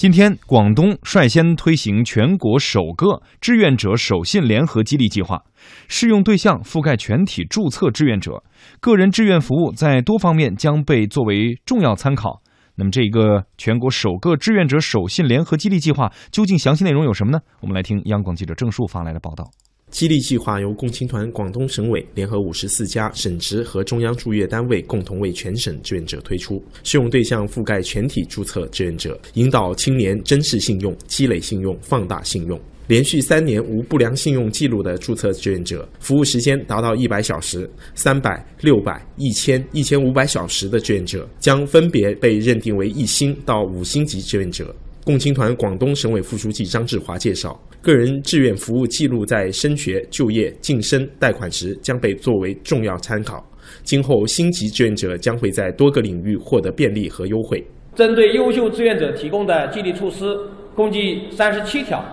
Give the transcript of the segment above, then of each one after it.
今天，广东率先推行全国首个志愿者守信联合激励计划，适用对象覆盖全体注册志愿者，个人志愿服务在多方面将被作为重要参考。那么，这个全国首个志愿者守信联合激励计划究竟详细内容有什么呢？我们来听央广记者郑树发来的报道。激励计划由共青团广东省委联合五十四家省直和中央驻粤单位共同为全省志愿者推出，适用对象覆盖全体注册志愿者，引导青年珍视信用、积累信用、放大信用。连续三年无不良信用记录的注册志愿者，服务时间达到一百小时、三百、六百、一千、一千五百小时的志愿者，将分别被认定为一星到五星级志愿者。共青团广东省委副书记张志华介绍，个人志愿服务记录在升学、就业、晋升、贷款时将被作为重要参考。今后星级志愿者将会在多个领域获得便利和优惠。针对优秀志愿者提供的激励措施共计三十七条，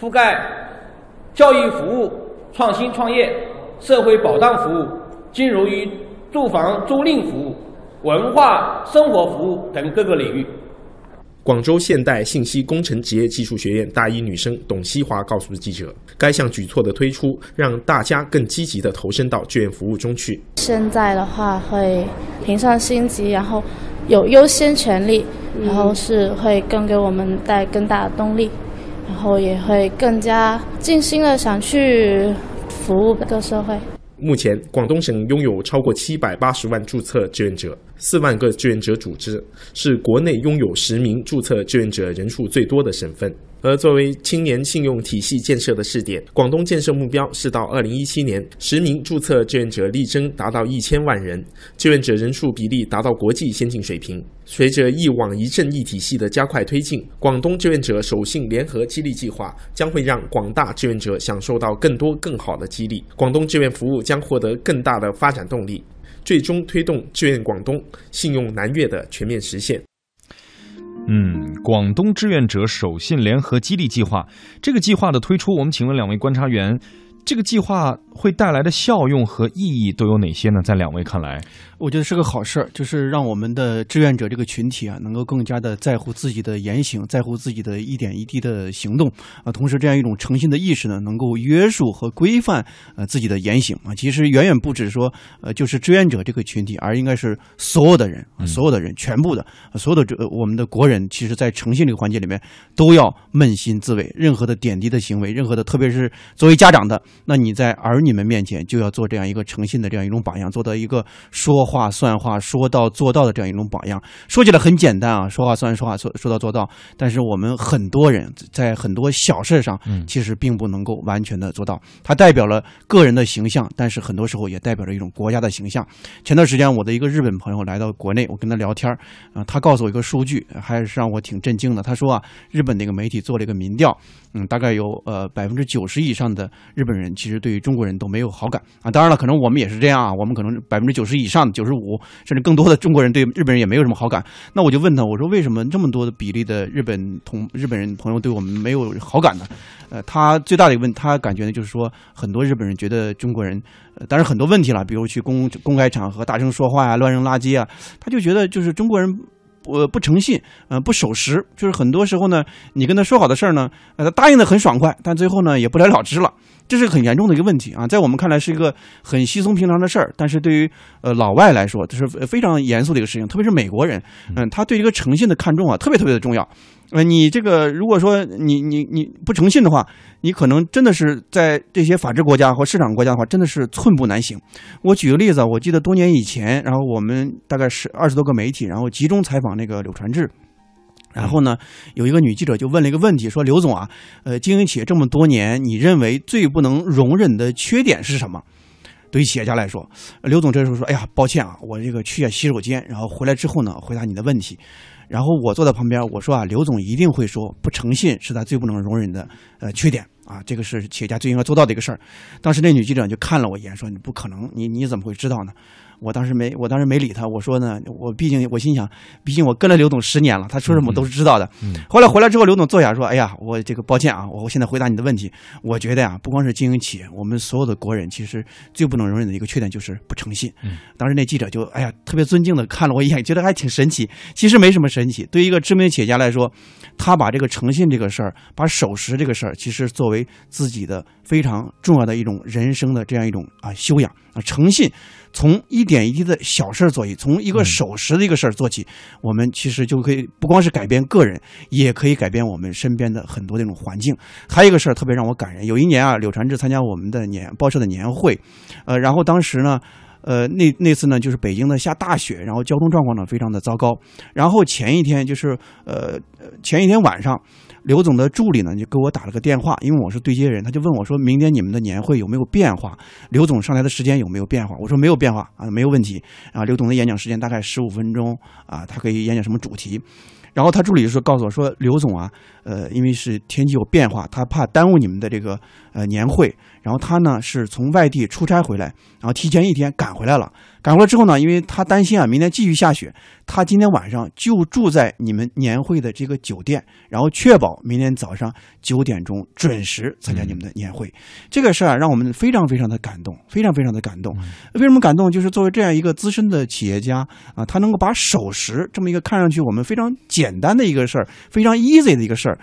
覆盖教育服务、创新创业、社会保障服务、金融与住房租赁服务、文化生活服务等各个领域。广州现代信息工程职业技术学院大一女生董希华告诉记者：“该项举措的推出，让大家更积极地投身到志愿服务中去。现在的话会评上星级，然后有优先权利，然后是会更给我们带更大的动力，然后也会更加尽心的想去服务这个社会。”目前，广东省拥有超过七百八十万注册志愿者，四万个志愿者组织，是国内拥有实名注册志愿者人数最多的省份。而作为青年信用体系建设的试点，广东建设目标是到二零一七年，实名注册志愿者力争达到一千万人，志愿者人数比例达到国际先进水平。随着一网一证一体系的加快推进，广东志愿者守信联合激励计划将会让广大志愿者享受到更多更好的激励，广东志愿服务将获得更大的发展动力，最终推动志愿广东、信用南粤的全面实现。嗯，广东志愿者守信联合激励计划，这个计划的推出，我们请问两位观察员，这个计划会带来的效用和意义都有哪些呢？在两位看来？我觉得是个好事儿，就是让我们的志愿者这个群体啊，能够更加的在乎自己的言行，在乎自己的一点一滴的行动啊。同时，这样一种诚信的意识呢，能够约束和规范呃自己的言行啊。其实远远不止说呃就是志愿者这个群体，而应该是所有的人，所有的人，全部的所有的这我们的国人，其实在诚信这个环节里面都要扪心自问，任何的点滴的行为，任何的，特别是作为家长的，那你在儿女们面前就要做这样一个诚信的这样一种榜样，做到一个说。话算话，说到做到的这样一种榜样，说起来很简单啊，说话算说话，说说到做到。但是我们很多人在很多小事上，其实并不能够完全的做到。它代表了个人的形象，但是很多时候也代表着一种国家的形象。前段时间，我的一个日本朋友来到国内，我跟他聊天啊，他告诉我一个数据，还是让我挺震惊的。他说啊，日本那个媒体做了一个民调，嗯，大概有呃百分之九十以上的日本人其实对于中国人都没有好感啊。当然了，可能我们也是这样啊，我们可能百分之九十以上。九十五甚至更多的中国人对日本人也没有什么好感，那我就问他，我说为什么这么多的比例的日本同日本人朋友对我们没有好感呢？呃，他最大的一个问，他感觉呢就是说，很多日本人觉得中国人，呃，当然很多问题了，比如去公公开场合大声说话呀、乱扔垃圾啊，他就觉得就是中国人不不诚信，呃，不守时，就是很多时候呢，你跟他说好的事儿呢，呃，他答应的很爽快，但最后呢也不了了之了。这是很严重的一个问题啊，在我们看来是一个很稀松平常的事儿，但是对于呃老外来说，这是非常严肃的一个事情，特别是美国人，嗯，他对一个诚信的看重啊，特别特别的重要。呃，你这个如果说你你你不诚信的话，你可能真的是在这些法治国家或市场国家的话，真的是寸步难行。我举个例子啊，我记得多年以前，然后我们大概是二十多个媒体，然后集中采访那个柳传志。然后呢，有一个女记者就问了一个问题，说：“刘总啊，呃，经营企业这么多年，你认为最不能容忍的缺点是什么？”对于企业家来说，刘总这时候说：“哎呀，抱歉啊，我这个去下洗手间，然后回来之后呢，回答你的问题。”然后我坐在旁边，我说：“啊，刘总一定会说，不诚信是他最不能容忍的呃缺点啊，这个是企业家最应该做到的一个事儿。”当时那女记者就看了我一眼，说：“你不可能，你你怎么会知道呢？”我当时没，我当时没理他。我说呢，我毕竟我心想，毕竟我跟了刘总十年了，他说什么我都是知道的。后来回来之后，刘总坐下说：“哎呀，我这个抱歉啊，我现在回答你的问题。我觉得呀，不光是经营企业，我们所有的国人其实最不能容忍的一个缺点就是不诚信。”当时那记者就哎呀，特别尊敬的看了我一眼，觉得还挺神奇。其实没什么神奇，对于一个知名企业家来说，他把这个诚信这个事儿，把守时这个事儿，其实作为自己的非常重要的一种人生的这样一种啊修养啊诚信。从一点一滴的小事儿做起，从一个守时的一个事儿做起，我们其实就可以不光是改变个人，也可以改变我们身边的很多那种环境。还有一个事儿特别让我感人，有一年啊，柳传志参加我们的年报社的年会，呃，然后当时呢，呃，那那次呢就是北京的下大雪，然后交通状况呢非常的糟糕，然后前一天就是呃前一天晚上。刘总的助理呢，就给我打了个电话，因为我是对接人，他就问我说：“明天你们的年会有没有变化？刘总上台的时间有没有变化？”我说：“没有变化啊，没有问题啊。”刘总的演讲时间大概十五分钟啊，他可以演讲什么主题？然后他助理就说：“告诉我说，刘总啊，呃，因为是天气有变化，他怕耽误你们的这个呃年会。”然后他呢是从外地出差回来，然后提前一天赶回来了。赶回来之后呢，因为他担心啊，明天继续下雪，他今天晚上就住在你们年会的这个酒店，然后确保明天早上九点钟准时参加你们的年会。这个事儿让我们非常非常的感动，非常非常的感动。为什么感动？就是作为这样一个资深的企业家啊，他能够把守时这么一个看上去我们非常简单的一个事儿，非常 easy 的一个事儿，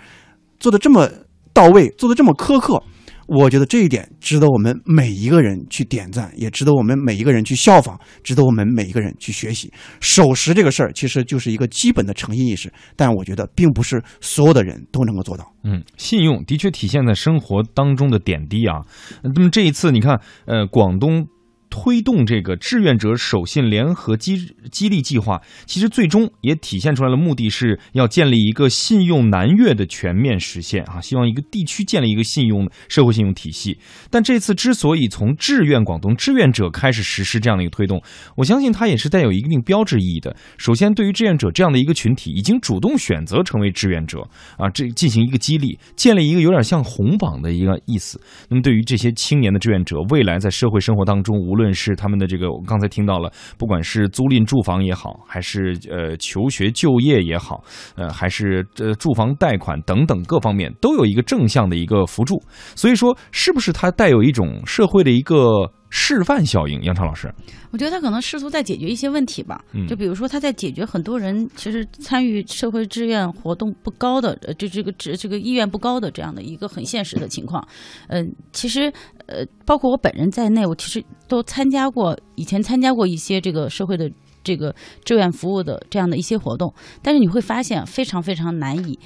做的这么到位，做的这么苛刻。我觉得这一点值得我们每一个人去点赞，也值得我们每一个人去效仿，值得我们每一个人去学习。守时这个事儿其实就是一个基本的诚信意识，但我觉得并不是所有的人都能够做到。嗯，信用的确体现在生活当中的点滴啊。那么这一次，你看，呃，广东。推动这个志愿者守信联合激激励计划，其实最终也体现出来了，目的是要建立一个信用南粤的全面实现啊，希望一个地区建立一个信用社会信用体系。但这次之所以从志愿广东志愿者开始实施这样的一个推动，我相信它也是带有一定标志意义的。首先，对于志愿者这样的一个群体，已经主动选择成为志愿者啊，这进行一个激励，建立一个有点像红榜的一个意思。那么，对于这些青年的志愿者，未来在社会生活当中，无论论是他们的这个，我刚才听到了，不管是租赁住房也好，还是呃求学就业也好，呃还是呃住房贷款等等各方面，都有一个正向的一个辅助。所以说，是不是它带有一种社会的一个？示范效应，杨超老师，我觉得他可能试图在解决一些问题吧。就比如说，他在解决很多人其实参与社会志愿活动不高的，呃，就这个这这个意愿不高的这样的一个很现实的情况。嗯，其实呃，包括我本人在内，我其实都参加过，以前参加过一些这个社会的这个志愿服务的这样的一些活动，但是你会发现非常非常难以。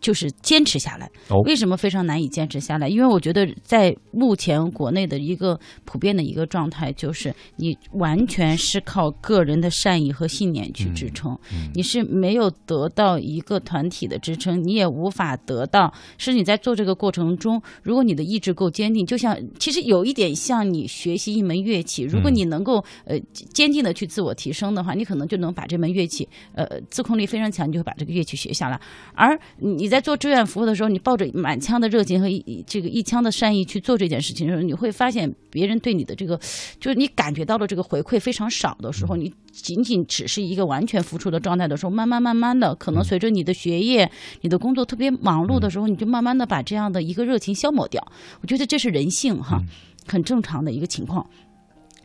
就是坚持下来，为什么非常难以坚持下来？因为我觉得在目前国内的一个普遍的一个状态，就是你完全是靠个人的善意和信念去支撑，你是没有得到一个团体的支撑，你也无法得到。是你在做这个过程中，如果你的意志够坚定，就像其实有一点像你学习一门乐器，如果你能够呃坚定的去自我提升的话，你可能就能把这门乐器呃自控力非常强，你就会把这个乐器学下来。而你在在做志愿服务的时候，你抱着满腔的热情和一这个一腔的善意去做这件事情的时候，你会发现别人对你的这个，就是你感觉到了这个回馈非常少的时候，你仅仅只是一个完全付出的状态的时候，慢慢慢慢的，可能随着你的学业、你的工作特别忙碌的时候，你就慢慢的把这样的一个热情消磨掉。我觉得这是人性哈，很正常的一个情况。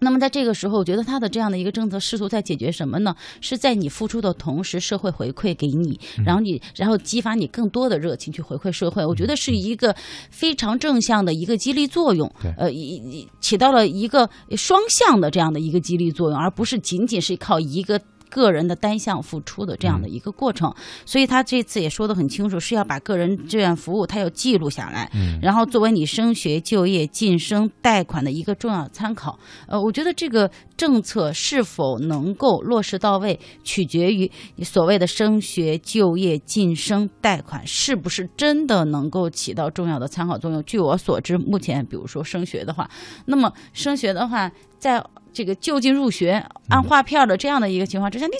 那么在这个时候，我觉得他的这样的一个政策试图在解决什么呢？是在你付出的同时，社会回馈给你，然后你，然后激发你更多的热情去回馈社会。我觉得是一个非常正向的一个激励作用，呃，起到了一个双向的这样的一个激励作用，而不是仅仅是靠一个。个人的单项付出的这样的一个过程，所以他这次也说得很清楚，是要把个人志愿服务他要记录下来，然后作为你升学、就业、晋升、贷款的一个重要参考。呃，我觉得这个政策是否能够落实到位，取决于你所谓的升学、就业、晋升、贷款是不是真的能够起到重要的参考作用。据我所知，目前比如说升学的话，那么升学的话，在这个就近入学、按划片的这样的一个情况之下，你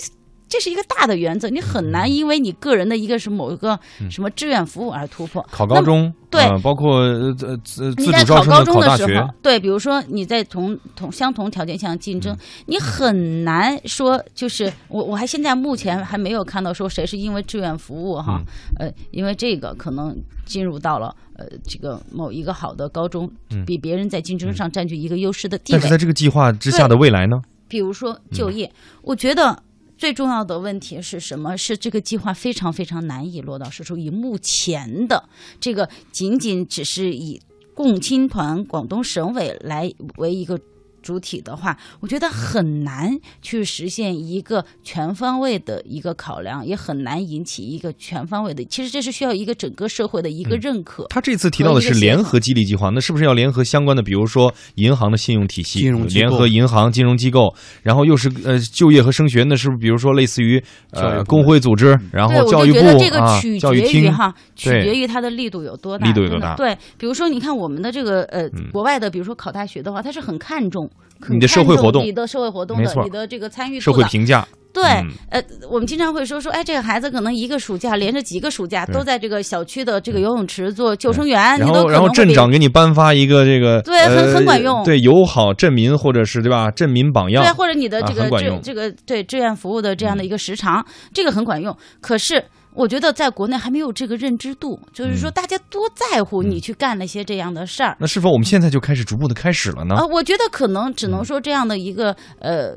这是一个大的原则，你很难因为你个人的一个是某一个什么志愿服务而突破。考高中，对，包括呃自自主招生考大学，对，比如说你在同同相同条件下竞争，你很难说就是我我还现在目前还没有看到说谁是因为志愿服务哈，呃，因为这个可能进入到了呃这个某一个好的高中，比别人在竞争上占据一个优势的地位。但是在这个计划之下的未来呢？比如说就业，我觉得。最重要的问题是什么？是这个计划非常非常难以落到实处。以目前的这个，仅仅只是以共青团广东省委来为一个。主体的话，我觉得很难去实现一个全方位的一个考量，也很难引起一个全方位的。其实这是需要一个整个社会的一个认可。他这次提到的是联合激励计划，那是不是要联合相关的，比如说银行的信用体系，金融联合银行金融机构，然后又是呃就业和升学，那是不是比如说类似于呃工会组织，然后教育部啊，教育厅哈，取决于它的力度有多大，力度有多大？对，比如说你看我们的这个呃国外的，比如说考大学的话，它是很看重。你的社会活动，你的社会活动的，你的这个参与社会评价，对，呃，我们经常会说说，哎，这个孩子可能一个暑假连着几个暑假都在这个小区的这个游泳池做救生员，然后然后镇长给你颁发一个这个，对，很很管用，对，友好镇民或者是对吧，镇民榜样，对，或者你的这个这这个对志愿服务的这样的一个时长，这个很管用，可是。我觉得在国内还没有这个认知度，就是说大家多在乎你去干那些这样的事儿。那是否我们现在就开始逐步的开始了呢？啊，我觉得可能只能说这样的一个呃。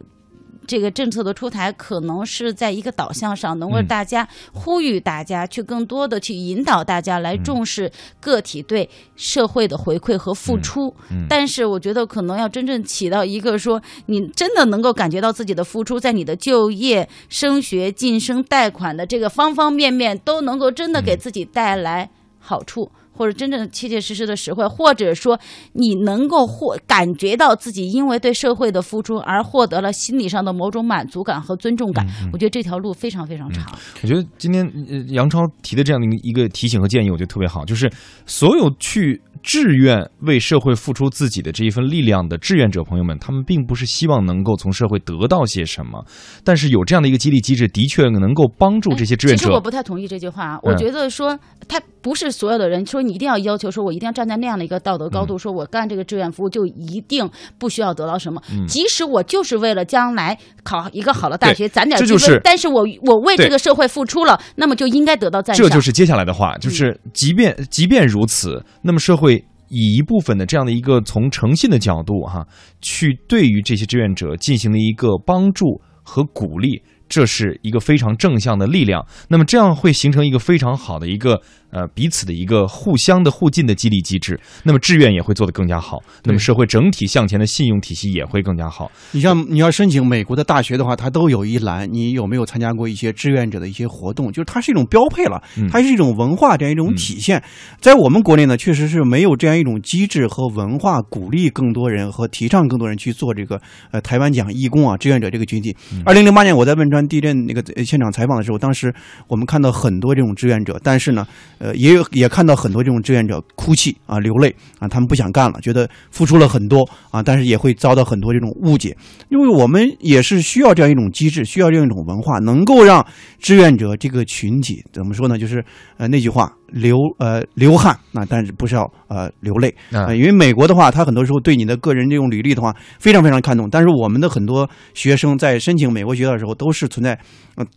这个政策的出台，可能是在一个导向上，能够大家呼吁大家去更多的去引导大家来重视个体对社会的回馈和付出。但是，我觉得可能要真正起到一个说，你真的能够感觉到自己的付出，在你的就业、升学、晋升、贷款的这个方方面面，都能够真的给自己带来好处。或者真正切切实实的实惠，或者说你能够获感觉到自己因为对社会的付出而获得了心理上的某种满足感和尊重感，我觉得这条路非常非常长。我觉得今天杨超提的这样的一个提醒和建议，我觉得特别好，就是所有去。志愿为社会付出自己的这一份力量的志愿者朋友们，他们并不是希望能够从社会得到些什么，但是有这样的一个激励机制，的确能够帮助这些志愿者。其实我不太同意这句话，我觉得说他不是所有的人说你一定要要求说我一定要站在那样的一个道德高度，说我干这个志愿服务就一定不需要得到什么。即使我就是为了将来考一个好的大学攒点积分，但是我我为这个社会付出了，那么就应该得到赞赏。这就是接下来的话，就是即便即便如此，那么社会。以一部分的这样的一个从诚信的角度哈，去对于这些志愿者进行了一个帮助和鼓励，这是一个非常正向的力量。那么这样会形成一个非常好的一个。呃，彼此的一个互相的互进的激励机制，那么志愿也会做得更加好，那么社会整体向前的信用体系也会更加好。你像你要申请美国的大学的话，它都有一栏，你有没有参加过一些志愿者的一些活动？就是它是一种标配了，它是一种文化这样一种体现。在我们国内呢，确实是没有这样一种机制和文化，鼓励更多人和提倡更多人去做这个呃台湾讲义工啊志愿者这个群体。二零零八年我在汶川地震那个现场采访的时候，当时我们看到很多这种志愿者，但是呢。呃，也有也看到很多这种志愿者哭泣啊、流泪啊，他们不想干了，觉得付出了很多啊，但是也会遭到很多这种误解，因为我们也是需要这样一种机制，需要这样一种文化，能够让志愿者这个群体怎么说呢？就是呃那句话。流呃流汗啊，但是不是要呃流泪啊？因为美国的话，他很多时候对你的个人这种履历的话非常非常看重。但是我们的很多学生在申请美国学校的时候，都是存在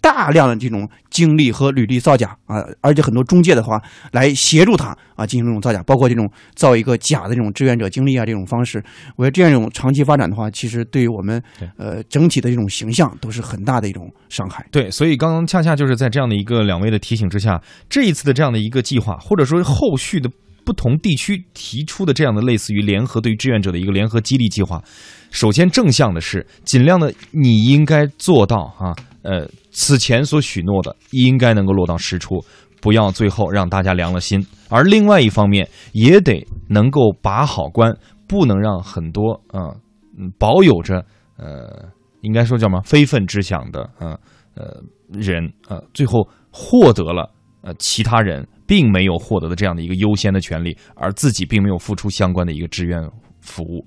大量的这种经历和履历造假啊，而且很多中介的话来协助他啊进行这种造假，包括这种造一个假的这种志愿者经历啊这种方式。我觉得这样一种长期发展的话，其实对于我们呃整体的这种形象都是很大的一种伤害。对，所以刚刚恰恰就是在这样的一个两位的提醒之下，这一次的这样的一个。计划，或者说后续的不同地区提出的这样的类似于联合对于志愿者的一个联合激励计划，首先正向的是尽量的你应该做到啊，呃，此前所许诺的应该能够落到实处，不要最后让大家凉了心。而另外一方面也得能够把好关，不能让很多啊，嗯，保有着呃，应该说叫什么非分之想的啊，呃，人啊，最后获得了呃其他人。并没有获得的这样的一个优先的权利，而自己并没有付出相关的一个志愿服务，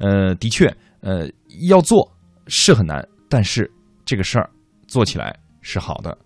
呃，的确，呃，要做是很难，但是这个事儿做起来是好的。